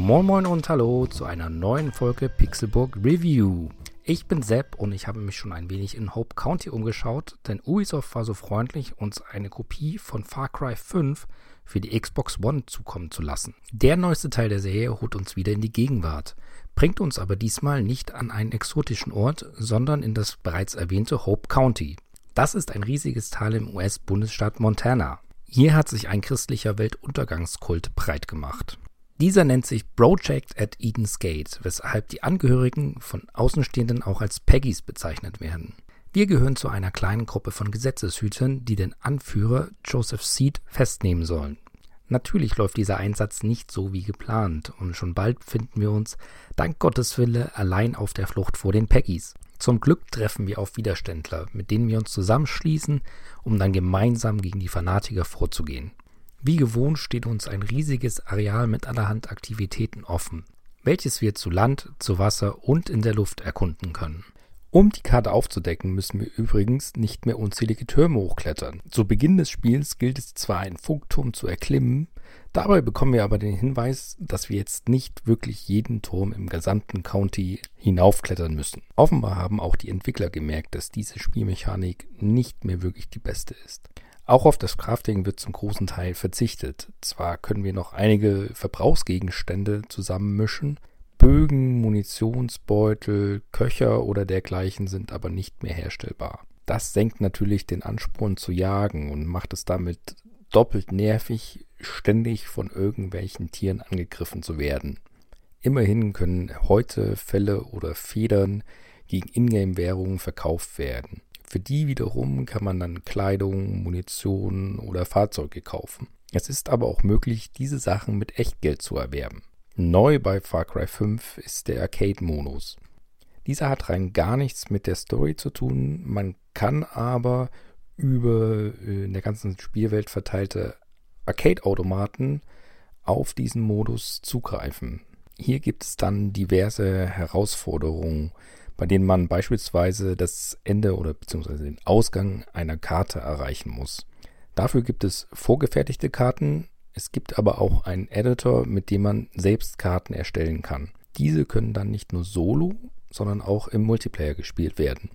Moin Moin und Hallo zu einer neuen Folge Pixelburg Review. Ich bin Sepp und ich habe mich schon ein wenig in Hope County umgeschaut, denn Ubisoft war so freundlich, uns eine Kopie von Far Cry 5 für die Xbox One zukommen zu lassen. Der neueste Teil der Serie holt uns wieder in die Gegenwart, bringt uns aber diesmal nicht an einen exotischen Ort, sondern in das bereits erwähnte Hope County. Das ist ein riesiges Tal im US-Bundesstaat Montana. Hier hat sich ein christlicher Weltuntergangskult breit gemacht. Dieser nennt sich Project at Eden's Gate, weshalb die Angehörigen von Außenstehenden auch als Peggies bezeichnet werden. Wir gehören zu einer kleinen Gruppe von Gesetzeshütern, die den Anführer Joseph Seed festnehmen sollen. Natürlich läuft dieser Einsatz nicht so wie geplant und schon bald befinden wir uns, dank Gottes Wille, allein auf der Flucht vor den Peggies. Zum Glück treffen wir auf Widerständler, mit denen wir uns zusammenschließen, um dann gemeinsam gegen die Fanatiker vorzugehen. Wie gewohnt steht uns ein riesiges Areal mit allerhand Aktivitäten offen, welches wir zu Land, zu Wasser und in der Luft erkunden können. Um die Karte aufzudecken, müssen wir übrigens nicht mehr unzählige Türme hochklettern. Zu Beginn des Spiels gilt es zwar, einen Funkturm zu erklimmen, dabei bekommen wir aber den Hinweis, dass wir jetzt nicht wirklich jeden Turm im gesamten County hinaufklettern müssen. Offenbar haben auch die Entwickler gemerkt, dass diese Spielmechanik nicht mehr wirklich die beste ist. Auch auf das Crafting wird zum großen Teil verzichtet. Zwar können wir noch einige Verbrauchsgegenstände zusammenmischen, Bögen, Munitionsbeutel, Köcher oder dergleichen sind aber nicht mehr herstellbar. Das senkt natürlich den Ansporn zu jagen und macht es damit doppelt nervig, ständig von irgendwelchen Tieren angegriffen zu werden. Immerhin können heute Felle oder Federn gegen Ingame-Währungen verkauft werden. Für die wiederum kann man dann Kleidung, Munition oder Fahrzeuge kaufen. Es ist aber auch möglich, diese Sachen mit Echtgeld zu erwerben. Neu bei Far Cry 5 ist der Arcade-Modus. Dieser hat rein gar nichts mit der Story zu tun, man kann aber über äh, in der ganzen Spielwelt verteilte Arcade-Automaten auf diesen Modus zugreifen. Hier gibt es dann diverse Herausforderungen, bei denen man beispielsweise das Ende oder beziehungsweise den Ausgang einer Karte erreichen muss. Dafür gibt es vorgefertigte Karten, es gibt aber auch einen Editor, mit dem man selbst Karten erstellen kann. Diese können dann nicht nur solo, sondern auch im Multiplayer gespielt werden.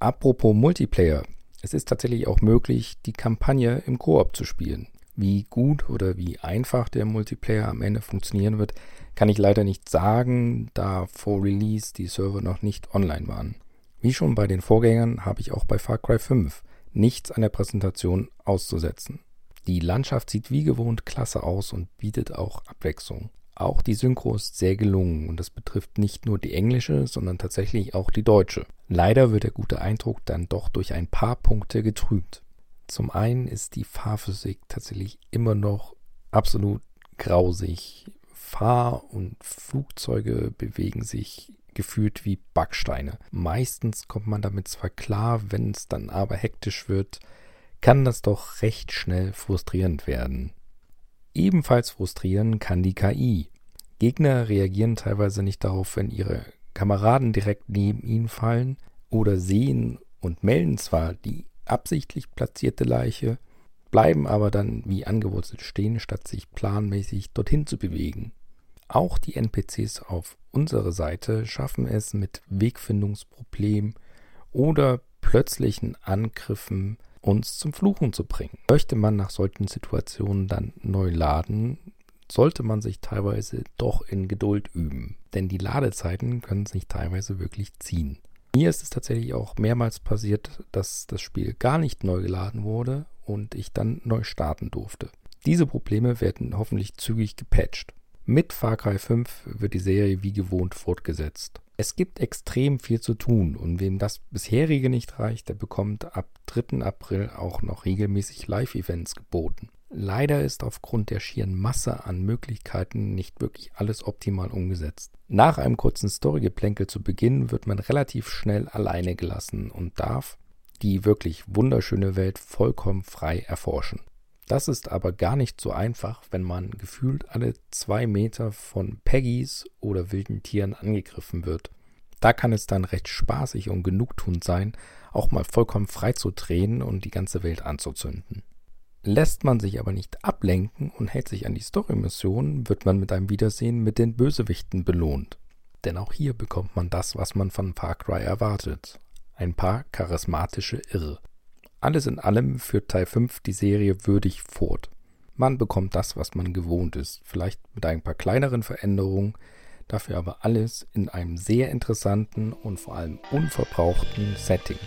Apropos Multiplayer, es ist tatsächlich auch möglich, die Kampagne im Koop zu spielen. Wie gut oder wie einfach der Multiplayer am Ende funktionieren wird, kann ich leider nicht sagen, da vor Release die Server noch nicht online waren. Wie schon bei den Vorgängern habe ich auch bei Far Cry 5 nichts an der Präsentation auszusetzen. Die Landschaft sieht wie gewohnt klasse aus und bietet auch Abwechslung. Auch die Synchro ist sehr gelungen und das betrifft nicht nur die englische, sondern tatsächlich auch die deutsche. Leider wird der gute Eindruck dann doch durch ein paar Punkte getrübt. Zum einen ist die Fahrphysik tatsächlich immer noch absolut grausig. Fahr- und Flugzeuge bewegen sich gefühlt wie Backsteine. Meistens kommt man damit zwar klar, wenn es dann aber hektisch wird, kann das doch recht schnell frustrierend werden. Ebenfalls frustrieren kann die KI. Gegner reagieren teilweise nicht darauf, wenn ihre Kameraden direkt neben ihnen fallen oder sehen und melden zwar die absichtlich platzierte Leiche, bleiben aber dann wie angewurzelt stehen, statt sich planmäßig dorthin zu bewegen. Auch die NPCs auf unserer Seite schaffen es mit Wegfindungsproblemen oder plötzlichen Angriffen uns zum Fluchen zu bringen. Möchte man nach solchen Situationen dann neu laden, sollte man sich teilweise doch in Geduld üben, denn die Ladezeiten können sich teilweise wirklich ziehen. Mir ist es tatsächlich auch mehrmals passiert, dass das Spiel gar nicht neu geladen wurde und ich dann neu starten durfte. Diese Probleme werden hoffentlich zügig gepatcht. Mit Far Cry 5 wird die Serie wie gewohnt fortgesetzt. Es gibt extrem viel zu tun und wem das bisherige nicht reicht, der bekommt ab 3. April auch noch regelmäßig Live-Events geboten. Leider ist aufgrund der schieren Masse an Möglichkeiten nicht wirklich alles optimal umgesetzt. Nach einem kurzen Storygeplänkel zu Beginn wird man relativ schnell alleine gelassen und darf die wirklich wunderschöne Welt vollkommen frei erforschen. Das ist aber gar nicht so einfach, wenn man gefühlt alle zwei Meter von Peggys oder wilden Tieren angegriffen wird. Da kann es dann recht spaßig und genugtuend sein, auch mal vollkommen frei zu drehen und die ganze Welt anzuzünden. Lässt man sich aber nicht ablenken und hält sich an die Story-Mission, wird man mit einem Wiedersehen mit den Bösewichten belohnt. Denn auch hier bekommt man das, was man von Far Cry erwartet. Ein paar charismatische Irre. Alles in allem führt Teil 5 die Serie würdig fort. Man bekommt das, was man gewohnt ist, vielleicht mit ein paar kleineren Veränderungen, dafür aber alles in einem sehr interessanten und vor allem unverbrauchten Setting.